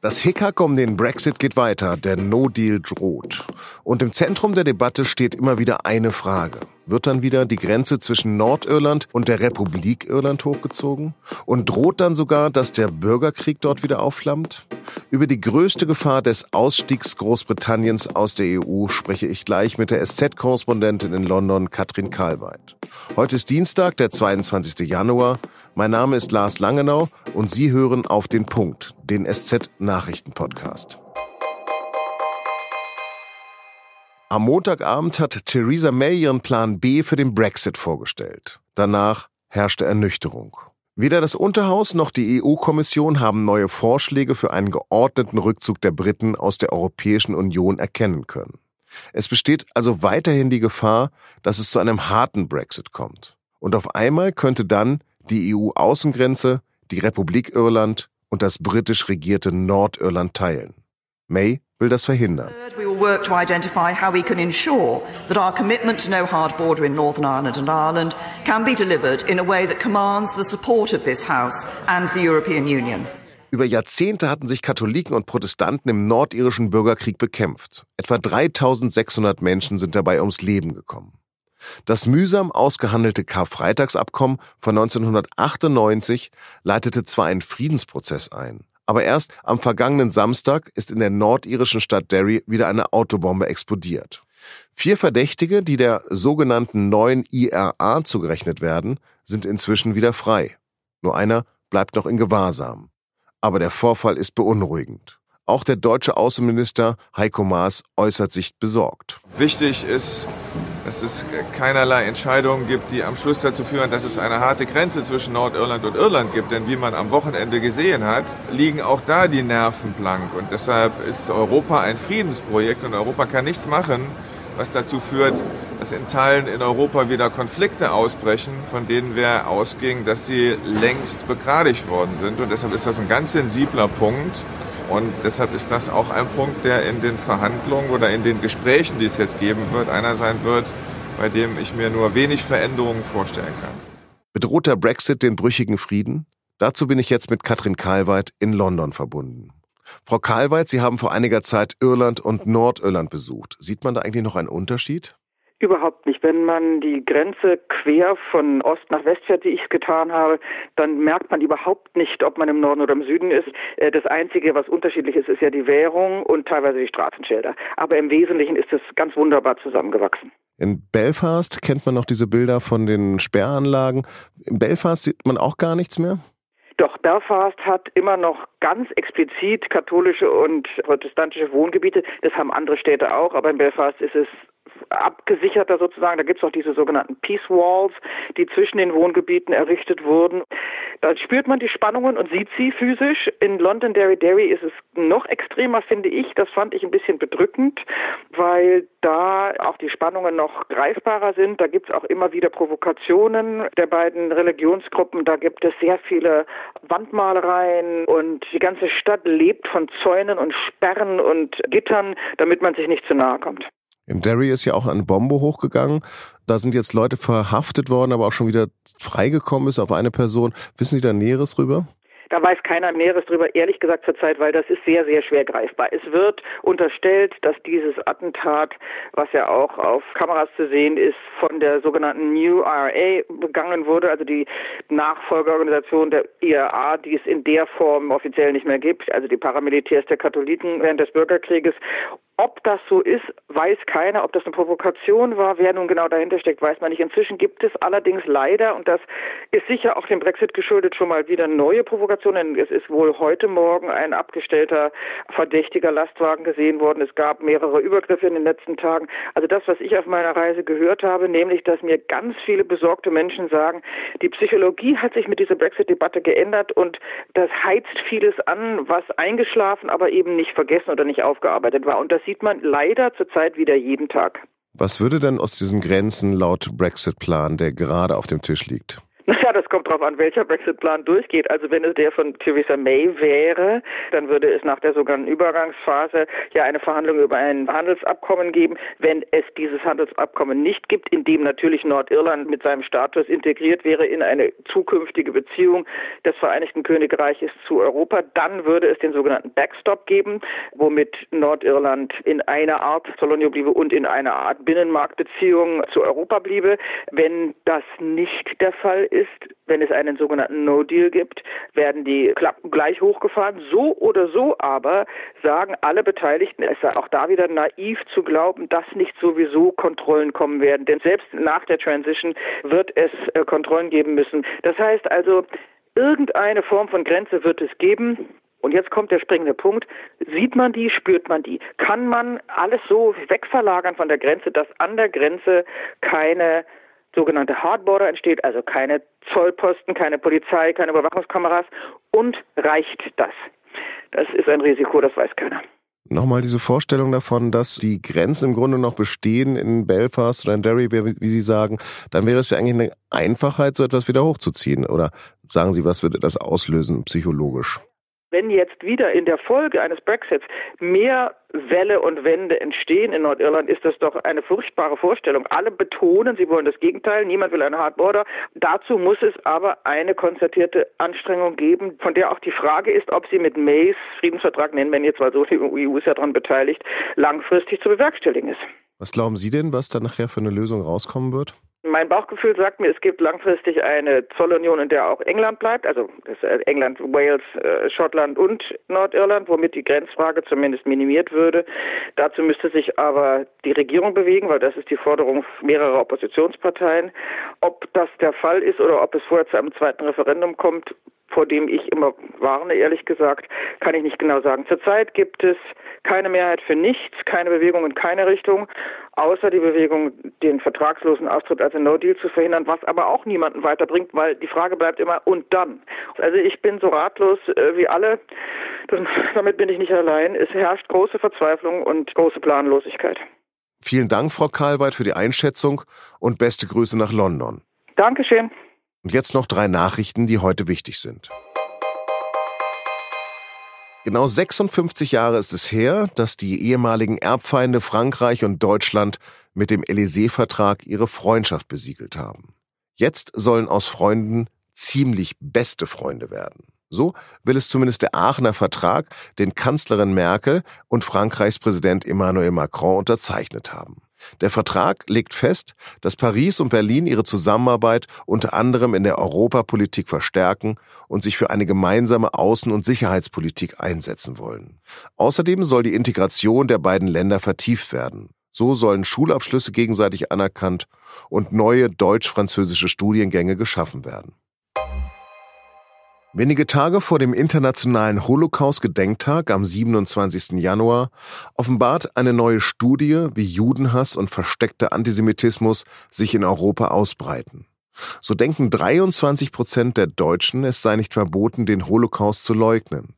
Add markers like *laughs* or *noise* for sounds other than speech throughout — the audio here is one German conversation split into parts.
Das Hickhack um den Brexit geht weiter, der No-Deal droht. Und im Zentrum der Debatte steht immer wieder eine Frage. Wird dann wieder die Grenze zwischen Nordirland und der Republik Irland hochgezogen? Und droht dann sogar, dass der Bürgerkrieg dort wieder aufflammt? Über die größte Gefahr des Ausstiegs Großbritanniens aus der EU spreche ich gleich mit der SZ-Korrespondentin in London, Katrin Karlweit. Heute ist Dienstag, der 22. Januar. Mein Name ist Lars Langenau und Sie hören auf den Punkt, den SZ-Nachrichten-Podcast. Am Montagabend hat Theresa May ihren Plan B für den Brexit vorgestellt. Danach herrschte Ernüchterung. Weder das Unterhaus noch die EU-Kommission haben neue Vorschläge für einen geordneten Rückzug der Briten aus der Europäischen Union erkennen können. Es besteht also weiterhin die Gefahr, dass es zu einem harten Brexit kommt. Und auf einmal könnte dann die EU-Außengrenze, die Republik Irland und das britisch regierte Nordirland teilen. May will das verhindern. Work to identify how we can ensure that our commitment to no hard border in Northern Ireland and Ireland can be delivered in a way that commands the support of this House and the European Union. Über Jahrzehnte hatten sich Katholiken und Protestanten im nordirischen Bürgerkrieg bekämpft. Etwa 3600 Menschen sind dabei ums Leben gekommen. Das mühsam ausgehandelte Karfreitagsabkommen von 1998 leitete zwar einen Friedensprozess ein, aber erst am vergangenen Samstag ist in der nordirischen Stadt Derry wieder eine Autobombe explodiert. Vier Verdächtige, die der sogenannten neuen IRA zugerechnet werden, sind inzwischen wieder frei. Nur einer bleibt noch in Gewahrsam. Aber der Vorfall ist beunruhigend. Auch der deutsche Außenminister Heiko Maas äußert sich besorgt. Wichtig ist, dass es keinerlei Entscheidungen gibt, die am Schluss dazu führen, dass es eine harte Grenze zwischen Nordirland und Irland gibt. Denn wie man am Wochenende gesehen hat, liegen auch da die Nerven blank. Und deshalb ist Europa ein Friedensprojekt und Europa kann nichts machen, was dazu führt, dass in Teilen in Europa wieder Konflikte ausbrechen, von denen wir ausgingen, dass sie längst begradigt worden sind. Und deshalb ist das ein ganz sensibler Punkt. Und deshalb ist das auch ein Punkt, der in den Verhandlungen oder in den Gesprächen, die es jetzt geben wird, einer sein wird, bei dem ich mir nur wenig Veränderungen vorstellen kann. Bedroht der Brexit den brüchigen Frieden? Dazu bin ich jetzt mit Katrin Karlweit in London verbunden. Frau Karlweit, Sie haben vor einiger Zeit Irland und Nordirland besucht. Sieht man da eigentlich noch einen Unterschied? Überhaupt nicht. Wenn man die Grenze quer von Ost nach West fährt, wie ich es getan habe, dann merkt man überhaupt nicht, ob man im Norden oder im Süden ist. Äh, das Einzige, was unterschiedlich ist, ist ja die Währung und teilweise die Straßenschilder. Aber im Wesentlichen ist es ganz wunderbar zusammengewachsen. In Belfast kennt man noch diese Bilder von den Sperranlagen. In Belfast sieht man auch gar nichts mehr? Doch Belfast hat immer noch ganz explizit katholische und protestantische Wohngebiete. Das haben andere Städte auch, aber in Belfast ist es abgesicherter sozusagen. Da gibt es auch diese sogenannten Peace Walls, die zwischen den Wohngebieten errichtet wurden. Da spürt man die Spannungen und sieht sie physisch. In London Derry Derry ist es noch extremer, finde ich. Das fand ich ein bisschen bedrückend, weil da auch die Spannungen noch greifbarer sind. Da gibt es auch immer wieder Provokationen der beiden Religionsgruppen. Da gibt es sehr viele Wandmalereien und die ganze Stadt lebt von Zäunen und Sperren und Gittern, damit man sich nicht zu nahe kommt. In Derry ist ja auch eine Bombe hochgegangen. Da sind jetzt Leute verhaftet worden, aber auch schon wieder freigekommen ist auf eine Person. Wissen Sie da Näheres drüber? Da weiß keiner Näheres drüber, ehrlich gesagt zurzeit, weil das ist sehr, sehr schwer greifbar. Es wird unterstellt, dass dieses Attentat, was ja auch auf Kameras zu sehen ist, von der sogenannten New IRA begangen wurde, also die Nachfolgeorganisation der IRA, die es in der Form offiziell nicht mehr gibt, also die Paramilitärs der Katholiken während des Bürgerkrieges. Ob das so ist, weiß keiner. Ob das eine Provokation war, wer nun genau dahinter steckt, weiß man nicht. Inzwischen gibt es allerdings leider, und das ist sicher auch dem Brexit geschuldet, schon mal wieder neue Provokationen. Es ist wohl heute Morgen ein abgestellter verdächtiger Lastwagen gesehen worden. Es gab mehrere Übergriffe in den letzten Tagen. Also das, was ich auf meiner Reise gehört habe, nämlich, dass mir ganz viele besorgte Menschen sagen, die Psychologie hat sich mit dieser Brexit-Debatte geändert und das heizt vieles an, was eingeschlafen, aber eben nicht vergessen oder nicht aufgearbeitet war. Und das sieht man leider zurzeit wieder jeden Tag. Was würde denn aus diesen Grenzen laut Brexit-Plan, der gerade auf dem Tisch liegt? *laughs* Naja, das kommt darauf an, welcher Brexit-Plan durchgeht. Also wenn es der von Theresa May wäre, dann würde es nach der sogenannten Übergangsphase ja eine Verhandlung über ein Handelsabkommen geben. Wenn es dieses Handelsabkommen nicht gibt, in dem natürlich Nordirland mit seinem Status integriert wäre in eine zukünftige Beziehung des Vereinigten Königreiches zu Europa, dann würde es den sogenannten Backstop geben, womit Nordirland in einer Art Solonio bliebe und in einer Art Binnenmarktbeziehung zu Europa bliebe. Wenn das nicht der Fall ist, wenn es einen sogenannten No-Deal gibt, werden die Klappen gleich hochgefahren. So oder so aber sagen alle Beteiligten, es sei auch da wieder naiv zu glauben, dass nicht sowieso Kontrollen kommen werden. Denn selbst nach der Transition wird es äh, Kontrollen geben müssen. Das heißt also, irgendeine Form von Grenze wird es geben. Und jetzt kommt der springende Punkt. Sieht man die, spürt man die? Kann man alles so wegverlagern von der Grenze, dass an der Grenze keine sogenannte Hardborder entsteht, also keine Zollposten, keine Polizei, keine Überwachungskameras. Und reicht das? Das ist ein Risiko, das weiß keiner. Nochmal diese Vorstellung davon, dass die Grenzen im Grunde noch bestehen in Belfast oder in Derry, wie Sie sagen, dann wäre es ja eigentlich eine Einfachheit, so etwas wieder hochzuziehen. Oder sagen Sie, was würde das auslösen psychologisch? Wenn jetzt wieder in der Folge eines Brexits mehr Welle und Wände entstehen in Nordirland, ist das doch eine furchtbare Vorstellung. Alle betonen, sie wollen das Gegenteil, niemand will eine Hard Border. Dazu muss es aber eine konzertierte Anstrengung geben, von der auch die Frage ist, ob sie mit Mays Friedensvertrag nennen, wenn jetzt, weil so die EU ist ja daran beteiligt, langfristig zu bewerkstelligen ist. Was glauben Sie denn, was da nachher für eine Lösung rauskommen wird? Mein Bauchgefühl sagt mir, es gibt langfristig eine Zollunion, in der auch England bleibt, also äh, England, Wales, äh, Schottland und Nordirland, womit die Grenzfrage zumindest minimiert würde. Dazu müsste sich aber die Regierung bewegen, weil das ist die Forderung mehrerer Oppositionsparteien. Ob das der Fall ist oder ob es vorher zu einem zweiten Referendum kommt, vor dem ich immer warne, ehrlich gesagt, kann ich nicht genau sagen. Zurzeit gibt es keine Mehrheit für nichts, keine Bewegung in keine Richtung, außer die Bewegung, den vertragslosen Austritt als ein No-Deal zu verhindern, was aber auch niemanden weiterbringt, weil die Frage bleibt immer, und dann? Also ich bin so ratlos äh, wie alle, das, damit bin ich nicht allein. Es herrscht große Verzweiflung und große Planlosigkeit. Vielen Dank, Frau Karlweit, für die Einschätzung und beste Grüße nach London. Dankeschön. Und jetzt noch drei Nachrichten, die heute wichtig sind. Genau 56 Jahre ist es her, dass die ehemaligen Erbfeinde Frankreich und Deutschland mit dem Élysée-Vertrag ihre Freundschaft besiegelt haben. Jetzt sollen aus Freunden ziemlich beste Freunde werden. So will es zumindest der Aachener Vertrag, den Kanzlerin Merkel und Frankreichs Präsident Emmanuel Macron unterzeichnet haben. Der Vertrag legt fest, dass Paris und Berlin ihre Zusammenarbeit unter anderem in der Europapolitik verstärken und sich für eine gemeinsame Außen- und Sicherheitspolitik einsetzen wollen. Außerdem soll die Integration der beiden Länder vertieft werden. So sollen Schulabschlüsse gegenseitig anerkannt und neue deutsch-französische Studiengänge geschaffen werden. Wenige Tage vor dem Internationalen Holocaust-Gedenktag am 27. Januar offenbart eine neue Studie, wie Judenhass und versteckter Antisemitismus sich in Europa ausbreiten. So denken 23 Prozent der Deutschen, es sei nicht verboten, den Holocaust zu leugnen.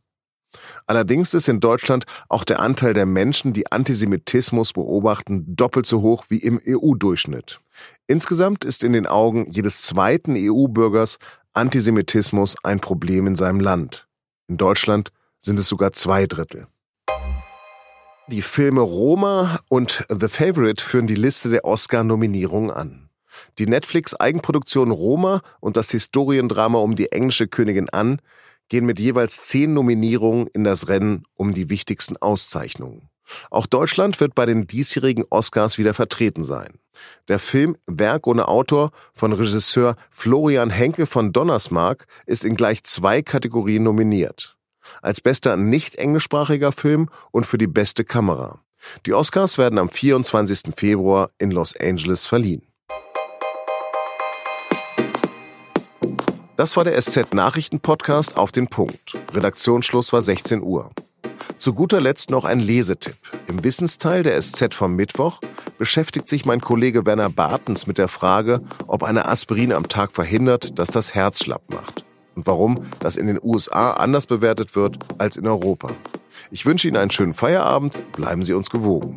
Allerdings ist in Deutschland auch der Anteil der Menschen, die Antisemitismus beobachten, doppelt so hoch wie im EU-Durchschnitt. Insgesamt ist in den Augen jedes zweiten EU-Bürgers Antisemitismus ein Problem in seinem Land. In Deutschland sind es sogar zwei Drittel. Die Filme Roma und The Favorite führen die Liste der Oscar-Nominierungen an. Die Netflix-Eigenproduktion Roma und das Historiendrama um die englische Königin an gehen mit jeweils zehn Nominierungen in das Rennen um die wichtigsten Auszeichnungen. Auch Deutschland wird bei den diesjährigen Oscars wieder vertreten sein. Der Film Werk ohne Autor von Regisseur Florian Henkel von Donnersmarck ist in gleich zwei Kategorien nominiert. Als bester nicht englischsprachiger Film und für die beste Kamera. Die Oscars werden am 24. Februar in Los Angeles verliehen. Das war der SZ Nachrichten Podcast auf den Punkt. Redaktionsschluss war 16 Uhr. Zu guter Letzt noch ein Lesetipp. Im Wissensteil der SZ vom Mittwoch beschäftigt sich mein Kollege Werner Bartens mit der Frage, ob eine Aspirin am Tag verhindert, dass das Herz schlapp macht. Und warum das in den USA anders bewertet wird als in Europa. Ich wünsche Ihnen einen schönen Feierabend, bleiben Sie uns gewogen.